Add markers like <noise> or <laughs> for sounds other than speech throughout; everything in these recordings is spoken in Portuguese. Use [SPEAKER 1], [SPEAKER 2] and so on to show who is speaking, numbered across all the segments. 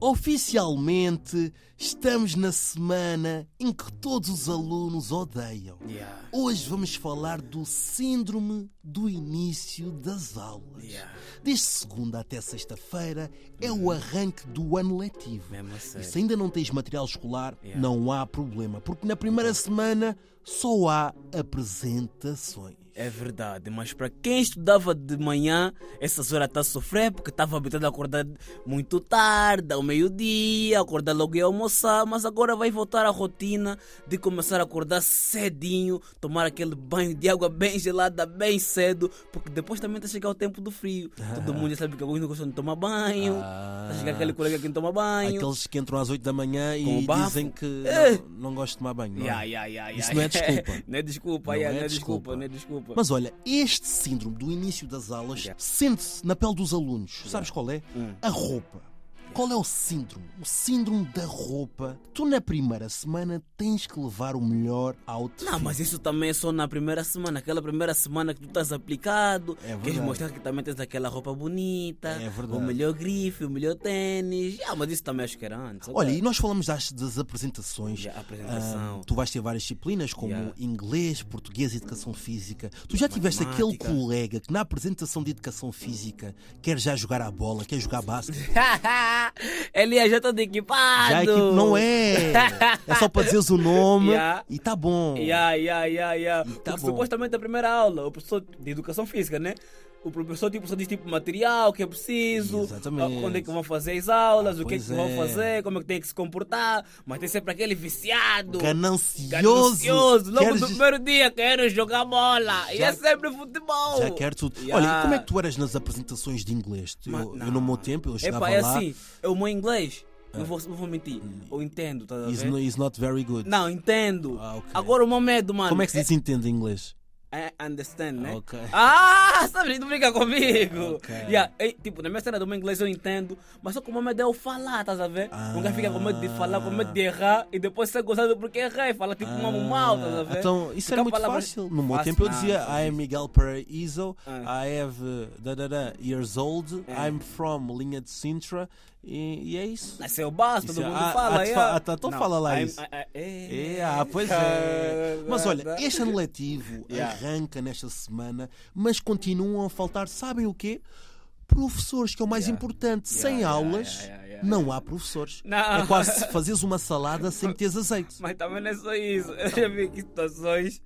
[SPEAKER 1] Oficialmente, estamos na semana em que todos os alunos odeiam.
[SPEAKER 2] Yeah.
[SPEAKER 1] Hoje vamos falar do síndrome do início das aulas.
[SPEAKER 2] Yeah.
[SPEAKER 1] Desde segunda até sexta-feira é o arranque do ano letivo. E se ainda não tens material escolar,
[SPEAKER 2] Yeah.
[SPEAKER 1] não há problema, porque na primeira semana só há apresentações.
[SPEAKER 2] É verdade, mas para quem estudava de manhã, essas horas está a sofrer porque estava habituado a acordar muito tarde, ao meio-dia, acordar logo e almoçar, mas agora vai voltar à rotina de começar a acordar cedinho, tomar aquele banho de água bem gelada bem cedo, porque depois também está a chegar o tempo do frio. Todo mundo já sabe que alguns não gostam de tomar banho,
[SPEAKER 1] Ah.
[SPEAKER 2] está a chegar aquele colega que não toma banho.
[SPEAKER 1] Aqueles que entram às 8 da manhã e dizem que
[SPEAKER 2] É.
[SPEAKER 1] não, não gostam de tomar banho. não é?
[SPEAKER 2] Yeah, yeah, yeah,
[SPEAKER 1] Isso
[SPEAKER 2] yeah. <laughs>
[SPEAKER 1] não é desculpa.
[SPEAKER 2] não é desculpa,
[SPEAKER 1] Não
[SPEAKER 2] yeah,
[SPEAKER 1] é
[SPEAKER 2] não é
[SPEAKER 1] desculpa,
[SPEAKER 2] não é desculpa.
[SPEAKER 1] Mas olha, este síndrome do início das aulas
[SPEAKER 2] Yeah.
[SPEAKER 1] sente-se na pele dos alunos. Sabes qual é?
[SPEAKER 2] Hum.
[SPEAKER 1] A roupa. Qual é o síndrome? O síndrome da roupa. Tu na primeira semana tens que levar o melhor outfit.
[SPEAKER 2] Não, mas isso também é só na primeira semana. Aquela primeira semana que tu estás aplicado,
[SPEAKER 1] É
[SPEAKER 2] queres
[SPEAKER 1] verdade.
[SPEAKER 2] mostrar que também tens aquela roupa bonita,
[SPEAKER 1] É verdade.
[SPEAKER 2] o melhor grife, o melhor tênis. Ah, mas isso também acho que era antes.
[SPEAKER 1] Olha, e nós falamos das, das apresentações.
[SPEAKER 2] A apresentação.
[SPEAKER 1] Ah, tu vais ter várias disciplinas como
[SPEAKER 2] Yeah.
[SPEAKER 1] inglês, português e educação física. Tu já tiveste aquele colega que na apresentação de educação física quer já jogar a bola, quer jogar basquete? <laughs> <laughs>
[SPEAKER 2] Ele é já todo equipado.
[SPEAKER 1] Já a equipe não é. <laughs> É só para dizeres o nome
[SPEAKER 2] Yeah.
[SPEAKER 1] e tá bom.
[SPEAKER 2] Yeah, yeah, yeah, yeah.
[SPEAKER 1] tá
[SPEAKER 2] Porque
[SPEAKER 1] bom.
[SPEAKER 2] supostamente a primeira aula, o professor de educação física, né? O professor tipo, só diz tipo material que é preciso,
[SPEAKER 1] Exatamente.
[SPEAKER 2] onde é que vão fazer as aulas,
[SPEAKER 1] Ah,
[SPEAKER 2] o que é que vão
[SPEAKER 1] é.
[SPEAKER 2] fazer, como é que tem que se comportar, mas tem sempre aquele viciado.
[SPEAKER 1] Ganancioso.
[SPEAKER 2] Ganancioso. Logo
[SPEAKER 1] Queres-
[SPEAKER 2] no primeiro dia quero jogar bola. E
[SPEAKER 1] Já-
[SPEAKER 2] é sempre futebol.
[SPEAKER 1] Já quer tudo.
[SPEAKER 2] Yeah.
[SPEAKER 1] Olha, e como é que tu eras nas apresentações de inglês? Eu,
[SPEAKER 2] Ma-
[SPEAKER 1] eu
[SPEAKER 2] não.
[SPEAKER 1] no meu tempo, eu chegava
[SPEAKER 2] Epá, é
[SPEAKER 1] lá.
[SPEAKER 2] assim, é o meu inglês. Não, vou, não vou mentir. Eu entendo, tá a
[SPEAKER 1] Is,
[SPEAKER 2] ver?
[SPEAKER 1] no- is not very good.
[SPEAKER 2] Não, entendo.
[SPEAKER 1] Ah, ok.
[SPEAKER 2] Agora o meu medo, mano.
[SPEAKER 1] Como é que se diz entende em inglês?
[SPEAKER 2] É understand, né?
[SPEAKER 1] Ok.
[SPEAKER 2] Ah, sabe, tu brinca comigo.
[SPEAKER 1] Ok.
[SPEAKER 2] Yeah, tipo, na minha cena do meu inglês eu entendo, mas só que o meu medo é eu falar, estás a ver?
[SPEAKER 1] Ah.
[SPEAKER 2] Um gajo fica com medo de falar, com medo de errar e depois ser gozado porque errei, fala tipo um amo mal, estás a ver?
[SPEAKER 1] Então, isso
[SPEAKER 2] Fica
[SPEAKER 1] era muito fácil. No meu
[SPEAKER 2] Fácil,
[SPEAKER 1] tempo eu
[SPEAKER 2] não,
[SPEAKER 1] dizia
[SPEAKER 2] não
[SPEAKER 1] I am. Miguel Paraíso,
[SPEAKER 2] Ah.
[SPEAKER 1] I have uh, da, da, da, years old,
[SPEAKER 2] É.
[SPEAKER 1] I'm from linha de Sintra e, e é isso.
[SPEAKER 2] Mas é o básico, todo
[SPEAKER 1] é-
[SPEAKER 2] mundo
[SPEAKER 1] ah,
[SPEAKER 2] fala.
[SPEAKER 1] fa- ah, tá, então
[SPEAKER 2] Não,
[SPEAKER 1] fala lá
[SPEAKER 2] I'm-
[SPEAKER 1] isso.
[SPEAKER 2] ah, é.
[SPEAKER 1] É, ah, pois é. Mas olha, este ano letivo <laughs>
[SPEAKER 2] Yeah.
[SPEAKER 1] arranca nesta semana, mas continuam a faltar, sabem o quê? Professores, que é o mais
[SPEAKER 2] Yeah.
[SPEAKER 1] importante.
[SPEAKER 2] Yeah,
[SPEAKER 1] Sem aulas, não há professores.
[SPEAKER 2] Não.
[SPEAKER 1] É quase se fazeres uma salada sem teres azeite. <laughs>
[SPEAKER 2] Mas também não é só isso. <laughs> Eu já vi aqui situações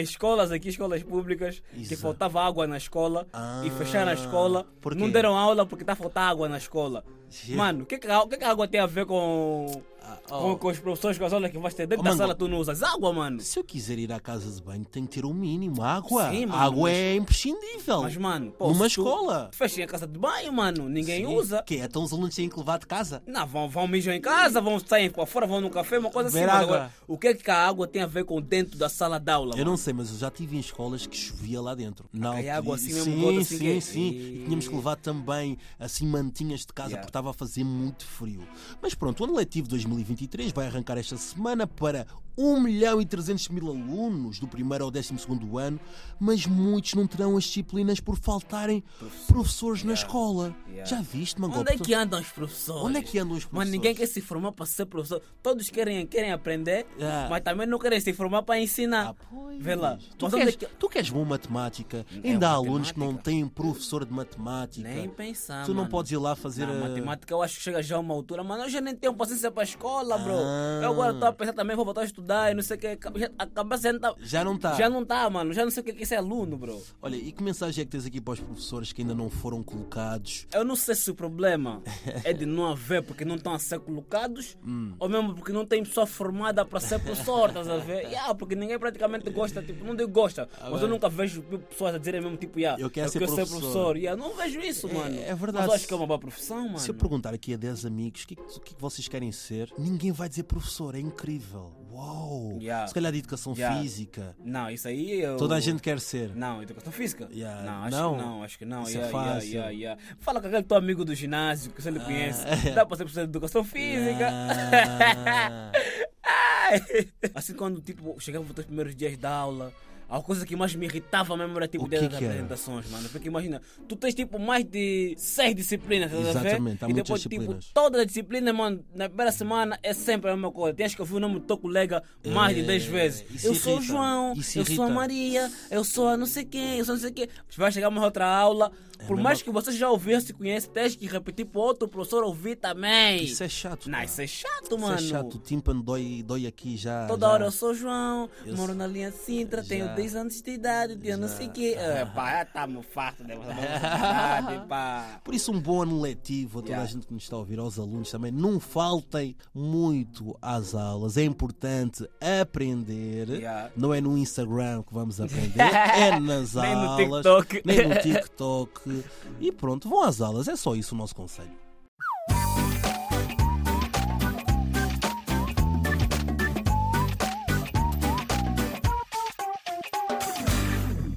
[SPEAKER 2] escolas aqui, escolas públicas, que faltava água na escola e
[SPEAKER 1] Ah,
[SPEAKER 2] fecharam a escola. Não deram aula porque está a faltar água na escola. Mano, o que, que, que, a água tem a ver com, com, com os professores, com as aulas que vais ter dentro
[SPEAKER 1] Oh,
[SPEAKER 2] da
[SPEAKER 1] mano,
[SPEAKER 2] sala? Tu não usas água, mano.
[SPEAKER 1] Se eu quiser ir à casa de banho, tem que ter o mínimo. Água.
[SPEAKER 2] Sim, mano,
[SPEAKER 1] água
[SPEAKER 2] mas-
[SPEAKER 1] é imprescindível.
[SPEAKER 2] Mas, mano, pô,
[SPEAKER 1] Numa escola.
[SPEAKER 2] Fechem a casa de banho, mano. Ninguém
[SPEAKER 1] Sim.
[SPEAKER 2] usa.
[SPEAKER 1] Que é? Então os alunos têm que levar de casa.
[SPEAKER 2] Não, vão, vão mijar em casa, vão sair para fora, vão no café, uma coisa assim. Mas
[SPEAKER 1] água.
[SPEAKER 2] agora, o que é que a água tem a ver com dentro da sala de aula?
[SPEAKER 1] Eu
[SPEAKER 2] mano?
[SPEAKER 1] não sei, mas eu já tive em escolas que chovia lá dentro. Na
[SPEAKER 2] cai
[SPEAKER 1] altura-
[SPEAKER 2] água assim mesmo,
[SPEAKER 1] sim,
[SPEAKER 2] gota assim
[SPEAKER 1] sim,
[SPEAKER 2] que-
[SPEAKER 1] sim. E tínhamos que levar também assim mantinhas de casa
[SPEAKER 2] Yeah.
[SPEAKER 1] porque estava a fazer muito frio. Mas pronto, o ano letivo 2023 vai arrancar esta semana para 1 milhão e 300 mil alunos do primeiro ao 12 segundo ano, mas muitos não terão as disciplinas por faltarem professores na escola.
[SPEAKER 2] Yeah.
[SPEAKER 1] Já viste, Mangope?
[SPEAKER 2] Onde é que andam os professores?
[SPEAKER 1] Onde é que andam os
[SPEAKER 2] Mas
[SPEAKER 1] professores?
[SPEAKER 2] ninguém quer se formar para ser professor. Todos querem, querem aprender,
[SPEAKER 1] Ah.
[SPEAKER 2] mas também não querem se formar para ensinar.
[SPEAKER 1] Ah, pois.
[SPEAKER 2] Vê lá.
[SPEAKER 1] Tu
[SPEAKER 2] Mas
[SPEAKER 1] queres,
[SPEAKER 2] é que-
[SPEAKER 1] tu queres bom matemática?
[SPEAKER 2] É
[SPEAKER 1] Ainda há alunos que não têm professor de matemática.
[SPEAKER 2] Nem pensar.
[SPEAKER 1] Tu não
[SPEAKER 2] mano.
[SPEAKER 1] podes ir lá fazer
[SPEAKER 2] Não,
[SPEAKER 1] a...
[SPEAKER 2] matemática eu acho que chega já a uma altura, mas eu já nem tenho paciência para a escola, bro.
[SPEAKER 1] Ah.
[SPEAKER 2] Eu agora estou a pensar também, vou voltar a estudar e não sei o que. A cabeça já não tá.
[SPEAKER 1] Já não está.
[SPEAKER 2] Já não tá, mano. Já não sei o que é que é aluno, bro.
[SPEAKER 1] Olha, e que mensagem é que tens aqui para os professores que ainda não foram colocados?
[SPEAKER 2] Eu não sei se o problema <laughs> é de não haver porque não estão a ser colocados
[SPEAKER 1] Hum.
[SPEAKER 2] ou mesmo porque não tem pessoa formada para ser professor, estás a ver? Yeah, porque ninguém praticamente gosta, tipo, não digo gosta, mas eu nunca vejo pessoas a dizerem mesmo tipo, yeah,
[SPEAKER 1] Eu quero
[SPEAKER 2] eu
[SPEAKER 1] ser
[SPEAKER 2] quero
[SPEAKER 1] professor.
[SPEAKER 2] ser professor. Yeah, não vejo isso, mano.
[SPEAKER 1] é verdade.
[SPEAKER 2] Mas eu acho que é uma boa profissão, mano.
[SPEAKER 1] Se eu perguntar aqui a 10 amigos o que, é que- o que é que vocês querem ser, ninguém vai dizer professor, é incrível. Uau!
[SPEAKER 2] Yeah.
[SPEAKER 1] Se calhar de educação
[SPEAKER 2] Yeah.
[SPEAKER 1] física.
[SPEAKER 2] Não, isso aí eu...
[SPEAKER 1] Toda a gente quer ser.
[SPEAKER 2] Não, educação física?
[SPEAKER 1] Yeah,
[SPEAKER 2] Não, acho
[SPEAKER 1] não.
[SPEAKER 2] que não, acho que não.
[SPEAKER 1] Isso é fácil.
[SPEAKER 2] yeah, yeah. Fala com aquele teu amigo do ginásio que você lhe conhece.
[SPEAKER 1] Ah. <laughs>
[SPEAKER 2] Dá para ser professor de educação física.
[SPEAKER 1] Ah. <laughs>
[SPEAKER 2] Assim quando tipo, chegava os teus primeiros dias da aula, a coisa que mais me irritava mesmo era tipo
[SPEAKER 1] O
[SPEAKER 2] o
[SPEAKER 1] que
[SPEAKER 2] das apresentações, mano. Porque imagina, tu tens tipo mais de seis disciplinas, estás a ver?
[SPEAKER 1] Exatamente, há
[SPEAKER 2] e depois, tipo, todas as disciplinas, mano, na primeira semana é sempre a mesma coisa. Tens que ouvir o nome do teu colega mais de 10
[SPEAKER 1] É,
[SPEAKER 2] vezes.
[SPEAKER 1] isso
[SPEAKER 2] Eu sou o João,
[SPEAKER 1] isso
[SPEAKER 2] eu sou a. Maria, eu sou a não sei quem, eu sou não sei quem. Vai chegar uma outra aula. Por
[SPEAKER 1] mesmo
[SPEAKER 2] mais
[SPEAKER 1] a-
[SPEAKER 2] que você já ouviu, se conhece, tens que repetir para outro professor ouvir também.
[SPEAKER 1] Isso é chato.
[SPEAKER 2] Não, isso é chato,
[SPEAKER 1] Isso
[SPEAKER 2] mano.
[SPEAKER 1] é chato. O tímpano dói, dói aqui já.
[SPEAKER 2] Toda
[SPEAKER 1] já.
[SPEAKER 2] hora eu sou João,
[SPEAKER 1] Eu
[SPEAKER 2] moro na linha Sintra, tenho
[SPEAKER 1] Já.
[SPEAKER 2] 10 anos de idade, tenho não sei o quê. É, pá, já tá muito farto dessa idade, pá.
[SPEAKER 1] Por isso, um bom ano letivo a toda
[SPEAKER 2] Yeah.
[SPEAKER 1] a gente que nos está a ouvir, aos alunos também. Não faltem muito às aulas. É importante aprender.
[SPEAKER 2] Yeah.
[SPEAKER 1] Não é no Instagram que vamos aprender, <laughs> é nas
[SPEAKER 2] Nem no
[SPEAKER 1] aulas.
[SPEAKER 2] TikTok.
[SPEAKER 1] Nem no TikTok. E pronto, vão às aulas. É só isso o nosso conselho.